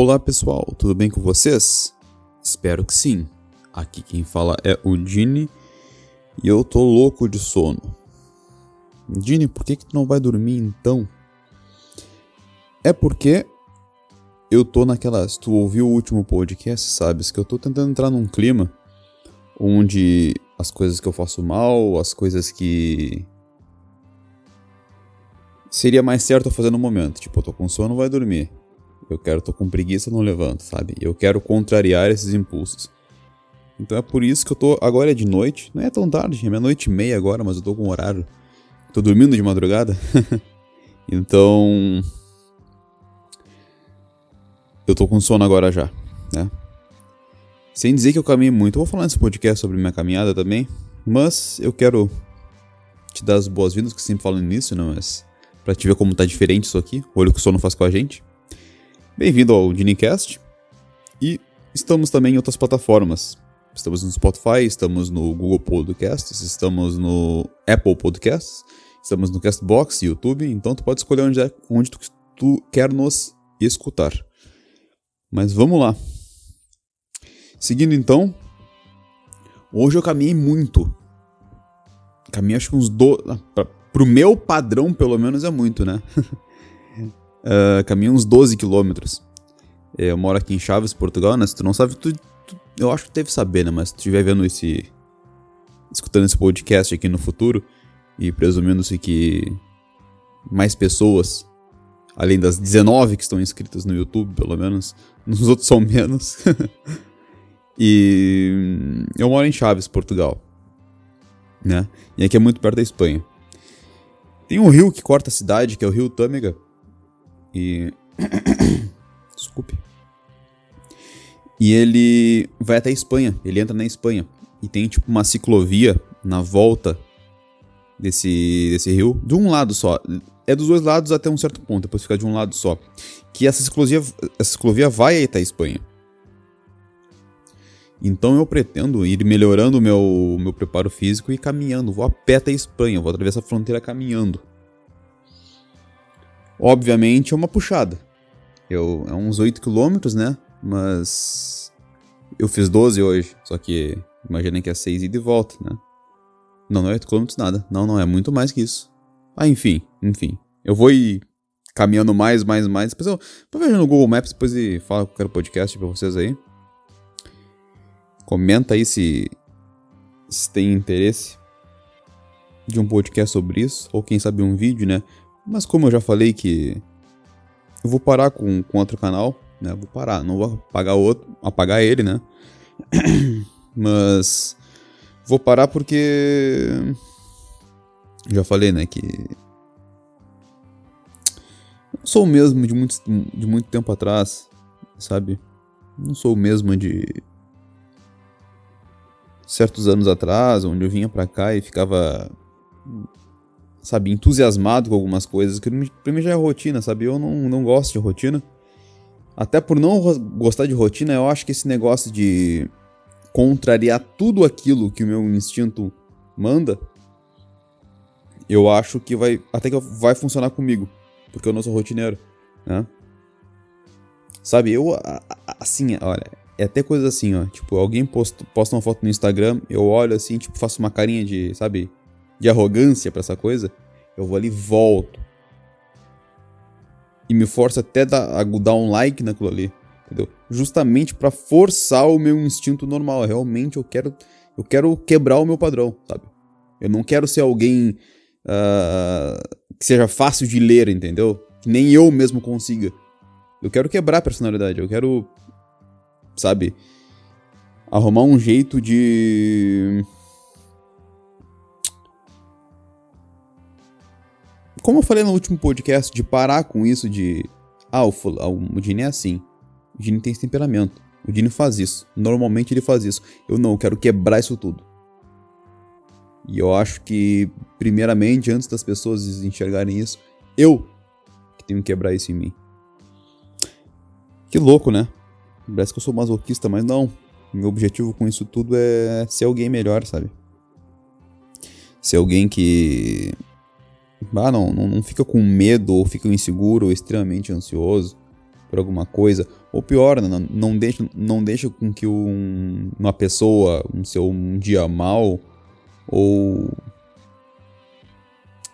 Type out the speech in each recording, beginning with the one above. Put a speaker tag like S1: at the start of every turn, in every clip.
S1: Olá pessoal, tudo bem com vocês? Espero que sim. Aqui quem fala é o Dini e eu tô louco de sono. Dini, por que, que tu não vai dormir então? É porque eu tô naquela. Se tu ouviu o último podcast, sabes que eu tô tentando entrar num clima onde as coisas que eu faço mal, as coisas que. Seria mais certo eu fazer no momento. Tipo, eu tô com sono, vai dormir. Eu quero, tô com preguiça, não levanto, sabe? Eu quero contrariar esses impulsos. Então é por isso que eu tô. Agora é de noite. Não é tão tarde, é meia-noite e meia agora, mas eu tô com horário. Tô dormindo de madrugada. então. Eu tô com sono agora já, né? Sem dizer que eu caminhei muito. Eu vou falar nesse podcast sobre minha caminhada também. Mas eu quero te dar as boas-vindas, que sempre falo nisso, né? Mas pra te ver como tá diferente isso aqui. O que o sono faz com a gente. Bem-vindo ao Dinicast. E estamos também em outras plataformas. Estamos no Spotify, estamos no Google Podcasts, estamos no Apple Podcasts, estamos no Castbox, YouTube. Então tu pode escolher onde, é, onde tu, tu quer nos escutar. Mas vamos lá. Seguindo então, hoje eu caminhei muito. Caminhei acho que uns do... Pra, pro meu padrão, pelo menos, é muito, né? uh, caminhei uns 12 quilômetros. É, eu moro aqui em Chaves, Portugal, né? Se tu não sabe, tu, tu, eu acho que deve saber, né? Mas se tu estiver vendo esse... Escutando esse podcast aqui no futuro e presumindo-se que mais pessoas além das 19 que estão inscritas no YouTube, pelo menos. Nos outros são menos. e eu moro em Chaves, Portugal. Né? E aqui é muito perto da Espanha. Tem um rio que corta a cidade, que é o rio Tâmega. E. Desculpe. E ele vai até a Espanha, ele entra na Espanha. E tem tipo uma ciclovia na volta desse, desse rio, de um lado só é dos dois lados até um certo ponto, depois fica de um lado só. Que essa ciclovia, essa ciclovia vai até a Espanha. Então eu pretendo ir melhorando o meu, meu preparo físico e caminhando. Vou a pé até a Espanha, vou atravessar a fronteira caminhando. Obviamente é uma puxada. Eu, é uns 8 km, né? Mas eu fiz 12 hoje. Só que imaginem que é 6 e de volta, né? Não, não é 8 km nada. Não, não, é muito mais que isso. Ah, enfim, enfim. Eu vou ir caminhando mais, mais, mais. Depois eu, eu vejo no Google Maps depois e falo que eu quero podcast pra vocês aí. Comenta aí se, se tem interesse de um podcast sobre isso, ou quem sabe um vídeo, né? Mas como eu já falei que eu vou parar com, com outro canal, né? Vou parar, não vou apagar outro, apagar ele, né? Mas vou parar porque já falei, né, que não sou o mesmo de muito, de muito tempo atrás, sabe? Não sou o mesmo de certos anos atrás, onde eu vinha pra cá e ficava, sabe, entusiasmado com algumas coisas, que pra mim já é rotina, sabe? Eu não, não gosto de rotina. Até por não gostar de rotina, eu acho que esse negócio de contrariar tudo aquilo que o meu instinto manda eu acho que vai até que vai funcionar comigo, porque eu não sou rotineiro, né? Sabe, eu assim, olha, é até coisa assim, ó, tipo, alguém posta, posta uma foto no Instagram, eu olho assim, tipo, faço uma carinha de, sabe, de arrogância para essa coisa, eu vou ali volto. E me forço até a dar um like naquilo ali, entendeu? Justamente para forçar o meu instinto normal, realmente eu quero eu quero quebrar o meu padrão, sabe? Eu não quero ser alguém uh, que seja fácil de ler, entendeu? Que nem eu mesmo consiga. Eu quero quebrar a personalidade, eu quero, sabe, arrumar um jeito de. Como eu falei no último podcast, de parar com isso de. Ah, o, o Dini é assim. O Dini tem esse temperamento. O Dini faz isso. Normalmente ele faz isso. Eu não, eu quero quebrar isso tudo. E eu acho que, primeiramente, antes das pessoas enxergarem isso, eu que tenho que quebrar isso em mim. Que louco, né? Parece que eu sou masoquista, mas não. Meu objetivo com isso tudo é ser alguém melhor, sabe? Ser alguém que. Ah, não, não, não fica com medo, ou fica inseguro, ou extremamente ansioso. por alguma coisa, ou pior, não, não deixa, não deixa com que um, uma pessoa, um seu um dia mal, ou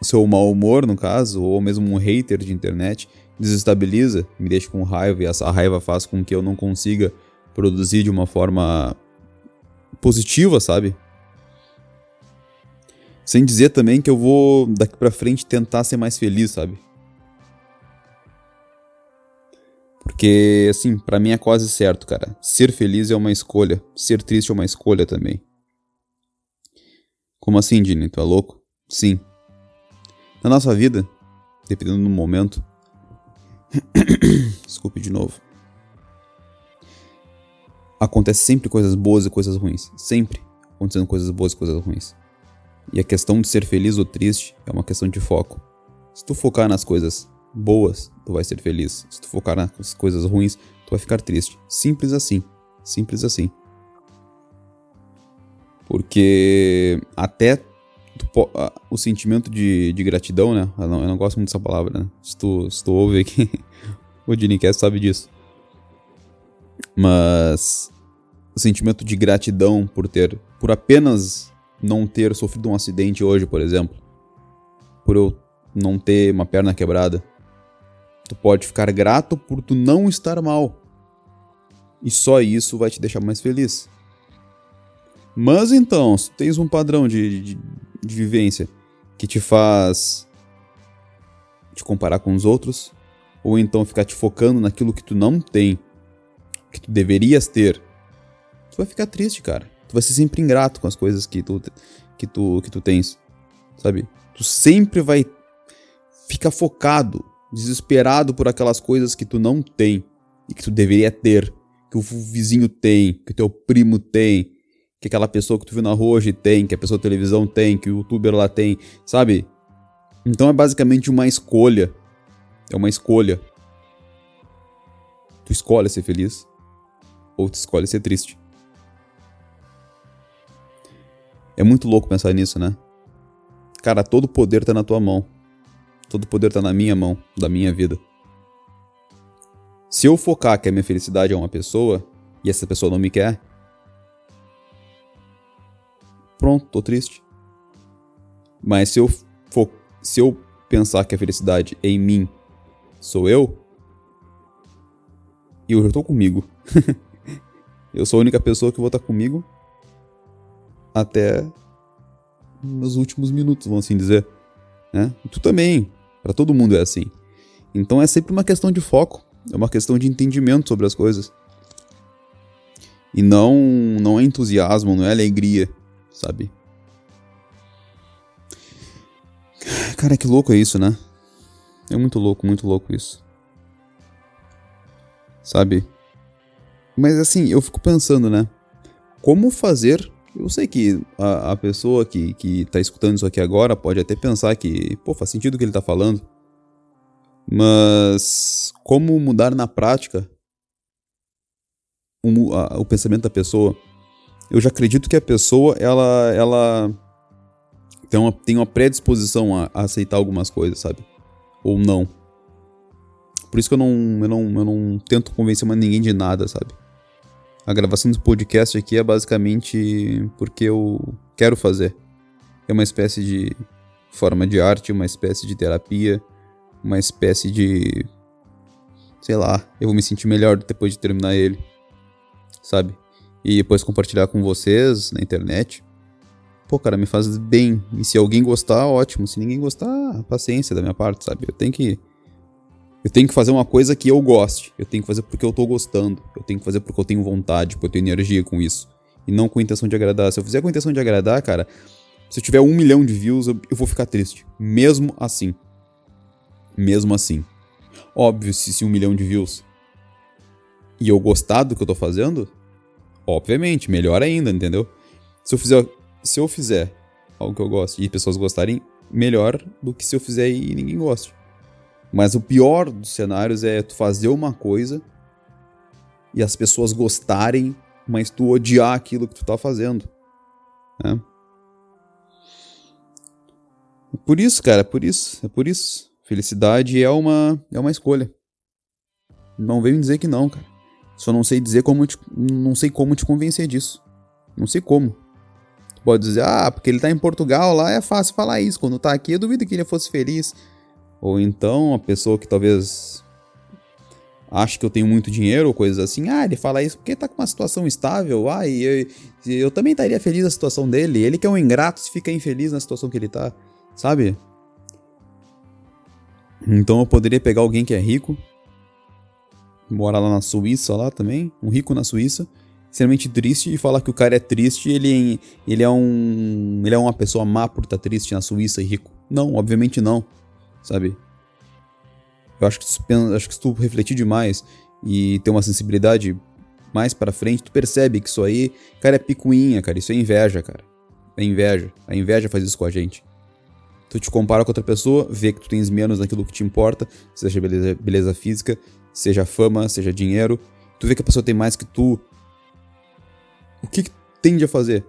S1: seu mau humor, no caso, ou mesmo um hater de internet, desestabiliza, me deixa com raiva, e essa raiva faz com que eu não consiga produzir de uma forma positiva, sabe? Sem dizer também que eu vou daqui pra frente tentar ser mais feliz, sabe? Porque, assim, para mim é quase certo, cara. Ser feliz é uma escolha. Ser triste é uma escolha também. Como assim, Dini? Tu é louco? Sim. Na nossa vida, dependendo do momento. Desculpe de novo. Acontece sempre coisas boas e coisas ruins. Sempre acontecendo coisas boas e coisas ruins. E a questão de ser feliz ou triste é uma questão de foco. Se tu focar nas coisas boas, tu vai ser feliz. Se tu focar nas coisas ruins, tu vai ficar triste. Simples assim. Simples assim. Porque até tu, o sentimento de, de gratidão, né? Eu não, eu não, gosto muito dessa palavra, né? Se tu, se tu ouve aqui, o Dinicast sabe disso. Mas o sentimento de gratidão por ter, por apenas não ter sofrido um acidente hoje, por exemplo, por eu não ter uma perna quebrada, Tu pode ficar grato por tu não estar mal. E só isso vai te deixar mais feliz. Mas então, se tu tens um padrão de, de, de vivência que te faz te comparar com os outros, ou então ficar te focando naquilo que tu não tem, que tu deverias ter, tu vai ficar triste, cara. Tu vai ser sempre ingrato com as coisas que tu, que tu, que tu tens, sabe? Tu sempre vai ficar focado desesperado por aquelas coisas que tu não tem e que tu deveria ter, que o vizinho tem, que o teu primo tem, que aquela pessoa que tu viu na rua hoje tem, que a pessoa da televisão tem, que o youtuber lá tem, sabe? Então é basicamente uma escolha. É uma escolha. Tu escolhe ser feliz ou tu escolhe ser triste. É muito louco pensar nisso, né? Cara, todo poder tá na tua mão. Todo poder está na minha mão, da minha vida. Se eu focar que a minha felicidade é uma pessoa e essa pessoa não me quer, pronto, tô triste. Mas se eu fo se eu pensar que a felicidade é em mim, sou eu, eu já tô comigo. eu sou a única pessoa que vou estar comigo até meus últimos minutos, vamos assim dizer. Né? Tu também. Para todo mundo é assim. Então é sempre uma questão de foco, é uma questão de entendimento sobre as coisas. E não não é entusiasmo, não é alegria, sabe? Cara, que louco é isso, né? É muito louco, muito louco isso. Sabe? Mas assim, eu fico pensando, né? Como fazer eu sei que a, a, pessoa que, que tá escutando isso aqui agora pode até pensar que, pô, faz sentido o que ele tá falando. Mas como mudar na prática o, a, o pensamento da pessoa? Eu já acredito que a pessoa, ela, ela tem uma, tem uma predisposição a, a aceitar algumas coisas, sabe? Ou não. Por isso que eu não, eu não, eu não tento convencer mais ninguém de nada, sabe? A gravação do podcast aqui é basicamente porque eu quero fazer. É uma espécie de forma de arte, uma espécie de terapia, uma espécie de. Sei lá, eu vou me sentir melhor depois de terminar ele. Sabe? E depois compartilhar com vocês na internet. Pô, cara, me faz bem. E se alguém gostar, ótimo. Se ninguém gostar, paciência da minha parte, sabe? Eu tenho que eu tenho que fazer uma coisa que eu goste. Eu tenho que fazer porque eu tô gostando. Eu tenho que fazer porque eu tenho vontade, porque eu tenho energia com isso. E não com a intenção de agradar. Se eu fizer com a intenção de agradar, cara, se eu tiver um milhão de views, eu, eu vou ficar triste. Mesmo assim. Mesmo assim. Óbvio, se, se um milhão de views e eu gostar do que eu tô fazendo, obviamente, melhor ainda, entendeu? Se eu fizer, se eu fizer algo que eu gosto e pessoas gostarem, melhor do que se eu fizer e ninguém goste. Mas o pior dos cenários é tu fazer uma coisa e as pessoas gostarem, mas tu odiar aquilo que tu tá fazendo. Né? É por isso, cara, é por isso, é por isso. Felicidade é uma, é uma escolha. Não vem me dizer que não, cara. Só não sei dizer como te, não sei como te convencer disso. Não sei como. pode dizer, ah, porque ele tá em Portugal, lá é fácil falar isso. Quando tá aqui, eu duvido que ele fosse feliz. Ou então, a pessoa que talvez acha que eu tenho muito dinheiro ou coisas assim, ah, ele fala isso porque tá com uma situação estável, ah, e eu, eu também estaria feliz na situação dele. Ele que é um ingrato se fica infeliz na situação que ele tá, sabe? Então eu poderia pegar alguém que é rico, mora lá na Suíça lá também, um rico na Suíça, extremamente triste e falar que o cara é triste, ele ele é um ele é uma pessoa má por estar tá triste na Suíça e rico. Não, obviamente não, sabe? Eu acho que tu, acho que se tu refletir demais e ter uma sensibilidade mais para frente, tu percebe que isso aí, cara, é picuinha, cara, isso é inveja, cara. É inveja. A inveja faz isso com a gente. Tu te compara com outra pessoa, vê que tu tens menos naquilo que te importa, seja beleza, beleza física, seja fama, seja dinheiro. Tu vê que a pessoa tem mais que tu. O que, que tende a fazer?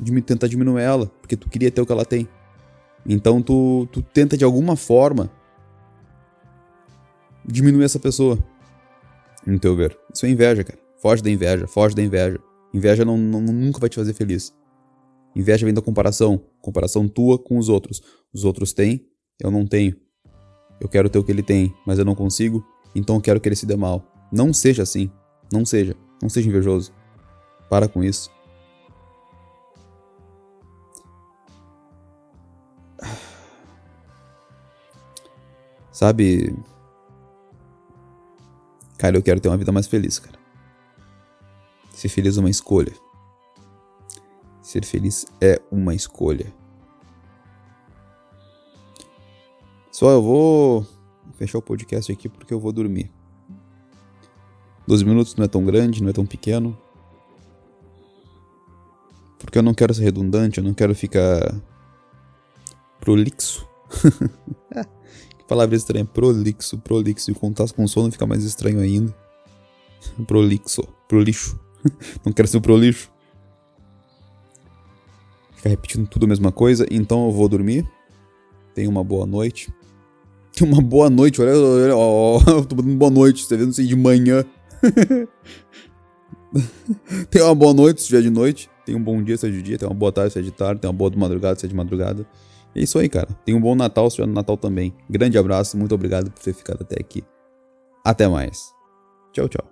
S1: De tentar diminuir ela, porque tu queria ter o que ela tem. Então tu, tu tenta de alguma forma diminuir essa pessoa. No teu ver. Isso é inveja, cara. Foge da inveja, foge da inveja. Inveja não, não, nunca vai te fazer feliz. Inveja vem da comparação. Comparação tua com os outros. Os outros têm, eu não tenho. Eu quero ter o que ele tem, mas eu não consigo então eu quero que ele se dê mal. Não seja assim. Não seja. Não seja invejoso. Para com isso. Sabe? Cara, eu quero ter uma vida mais feliz, cara. Ser feliz é uma escolha. Ser feliz é uma escolha. Só eu vou fechar o podcast aqui porque eu vou dormir. 12 minutos não é tão grande, não é tão pequeno. Porque eu não quero ser redundante, eu não quero ficar prolixo. palavra estranha, prolixo, prolixo. E quando tá com sono fica mais estranho ainda. prolixo, prolixo. não quero ser prolixo. Ficar repetindo tudo a mesma coisa, então eu vou dormir. Tenha uma boa noite. Uma boa noite, olha, olha ó, eu tô dando boa noite, você não sei, de manhã. Tenha uma boa noite se estiver de noite. Tenha um bom dia se é de dia. Tenha uma boa tarde se é de tarde. Tenha uma boa madrugada se é de madrugada. É isso aí, cara. Tenha um bom Natal se estiver no Natal também. Grande abraço, muito obrigado por ter ficado até aqui. Até mais. Tchau, tchau.